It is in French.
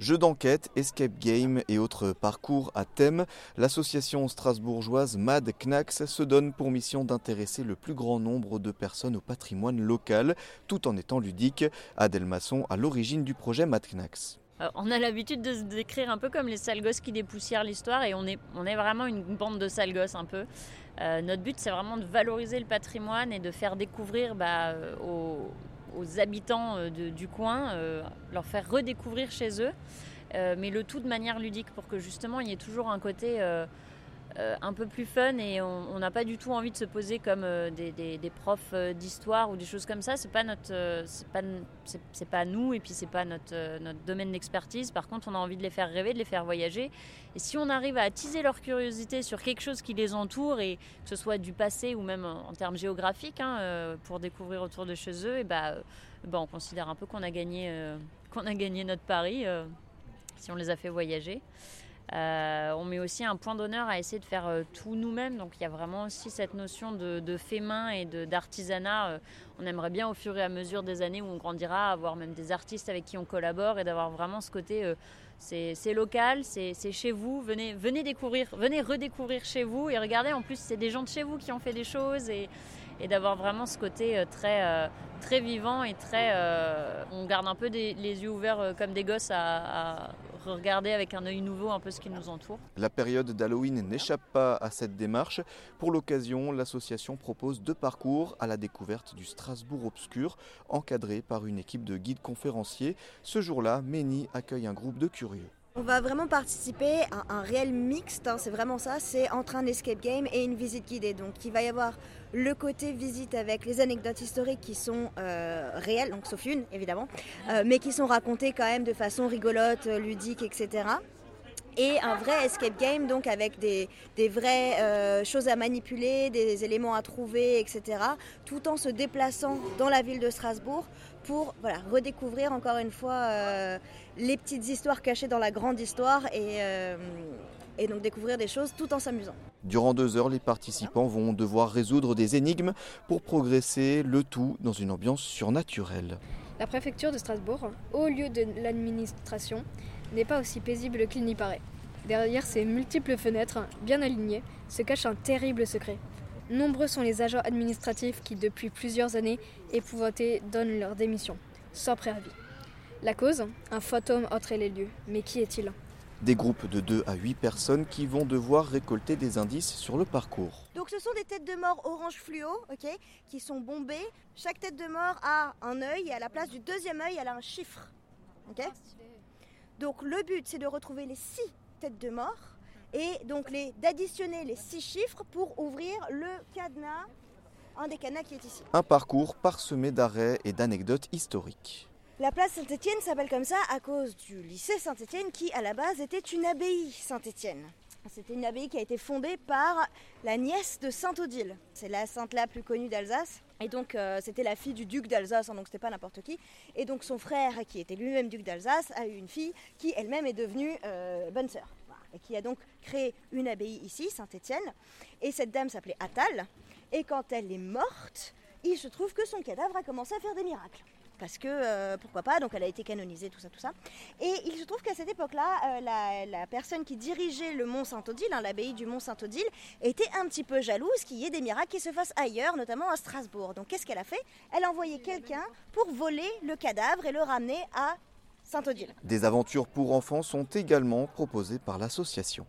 Jeux d'enquête, escape game et autres parcours à thème, l'association strasbourgeoise Mad Knax se donne pour mission d'intéresser le plus grand nombre de personnes au patrimoine local, tout en étant ludique. Adèle Masson à l'origine du projet Mad Knax. Euh, on a l'habitude de se décrire un peu comme les sales qui dépoussièrent l'histoire et on est, vraiment une bande de sales gosses un peu. Euh, notre but c'est vraiment de valoriser le patrimoine et de faire découvrir bah, euh, aux habitants euh, du coin, euh, leur faire redécouvrir chez eux, euh, mais le tout de manière ludique pour que justement il y ait toujours un côté un peu plus fun et on n'a pas du tout envie de se poser comme des, des, profs d'histoire ou des choses comme ça. C'est pas notre, c'est pas, c'est pas nous et puis c'est pas notre, domaine d'expertise. Par contre, on a envie de les faire rêver, de les faire voyager. Et si on arrive à attiser leur curiosité sur quelque chose qui les entoure et que ce soit du passé ou même en, en termes géographiques hein, pour découvrir autour de chez eux, et bah, bah, on considère un peu qu'on a gagné, qu'on a gagné notre pari si on les a fait voyager. Euh, on met aussi un point d'honneur à essayer de faire euh, tout nous-mêmes. Donc il y a vraiment aussi cette notion de, fait main et d'artisanat. Euh, on aimerait bien au fur et à mesure des années où on grandira avoir même des artistes avec qui on collabore et d'avoir vraiment ce côté c'est local, c'est chez vous, venez, venez découvrir, venez redécouvrir chez vous et regardez en plus c'est des gens de chez vous qui ont fait des choses et, d'avoir vraiment ce côté très, très vivant et très. On garde un peu les yeux ouverts comme des gosses à, regarder avec un œil nouveau un peu ce qui nous entoure. La période d'Halloween n'échappe pas à cette démarche. Pour l'occasion, l'association propose deux parcours à la découverte du Strasbourg obscur, encadré par une équipe de guides conférenciers. Ce jour-là, Méni accueille un groupe de curieux. On va vraiment participer à un réel mixte, hein, c'est vraiment ça, c'est entre un escape game et une visite guidée. Donc il va y avoir le côté visite avec les anecdotes historiques qui sont euh, réelles, donc sauf une évidemment, euh, mais qui sont racontées quand même de façon rigolote, ludique, etc et un vrai escape game, donc avec des, des vraies euh, choses à manipuler, des éléments à trouver, etc., tout en se déplaçant dans la ville de Strasbourg pour voilà, redécouvrir encore une fois euh, les petites histoires cachées dans la grande histoire et, euh, et donc découvrir des choses tout en s'amusant. Durant deux heures, les participants vont devoir résoudre des énigmes pour progresser, le tout dans une ambiance surnaturelle. La préfecture de Strasbourg, haut lieu de l'administration, n'est pas aussi paisible qu'il n'y paraît. Derrière ces multiples fenêtres, bien alignées, se cache un terrible secret. Nombreux sont les agents administratifs qui, depuis plusieurs années, épouvantés, donnent leur démission, sans préavis. La cause Un fantôme entrait les lieux. Mais qui est-il? Des groupes de 2 à 8 personnes qui vont devoir récolter des indices sur le parcours. Donc ce sont des têtes de mort orange fluo, ok, qui sont bombées. Chaque tête de mort a un œil et à la place du deuxième œil, elle a un chiffre. ok? Donc le but c'est de retrouver les 6 têtes de mort et donc d'additionner les 6 chiffres pour ouvrir le cadenas, un des cadenas qui est ici. Un parcours parsemé d'arrêts et d'anecdotes historiques. La place Saint-Étienne s'appelle comme ça à cause du lycée Saint-Étienne qui à la base était une abbaye Saint-Étienne. C'était une abbaye qui a été fondée par la nièce de Sainte-Odile. C'est la sainte la plus connue d'Alsace. Et donc euh, c'était la fille du duc d'Alsace, hein, donc c'était pas n'importe qui. Et donc son frère, qui était lui-même duc d'Alsace, a eu une fille qui elle-même est devenue euh, bonne sœur. Et qui a donc créé une abbaye ici, Saint-Étienne. Et cette dame s'appelait Attal. Et quand elle est morte, il se trouve que son cadavre a commencé à faire des miracles parce que euh, pourquoi pas, donc elle a été canonisée, tout ça, tout ça. Et il se trouve qu'à cette époque-là, euh, la, la, personne qui dirigeait le mont Saint-Odile, hein, l'abbaye du mont Saint-Odile, était un petit peu jalouse qu'il y ait des miracles qui se fassent ailleurs, notamment à Strasbourg. Donc qu'est-ce qu'elle a fait? Elle a envoyé quelqu'un pour voler le cadavre et le ramener à Saint-Odile. Des aventures pour enfants sont également proposées par l'association.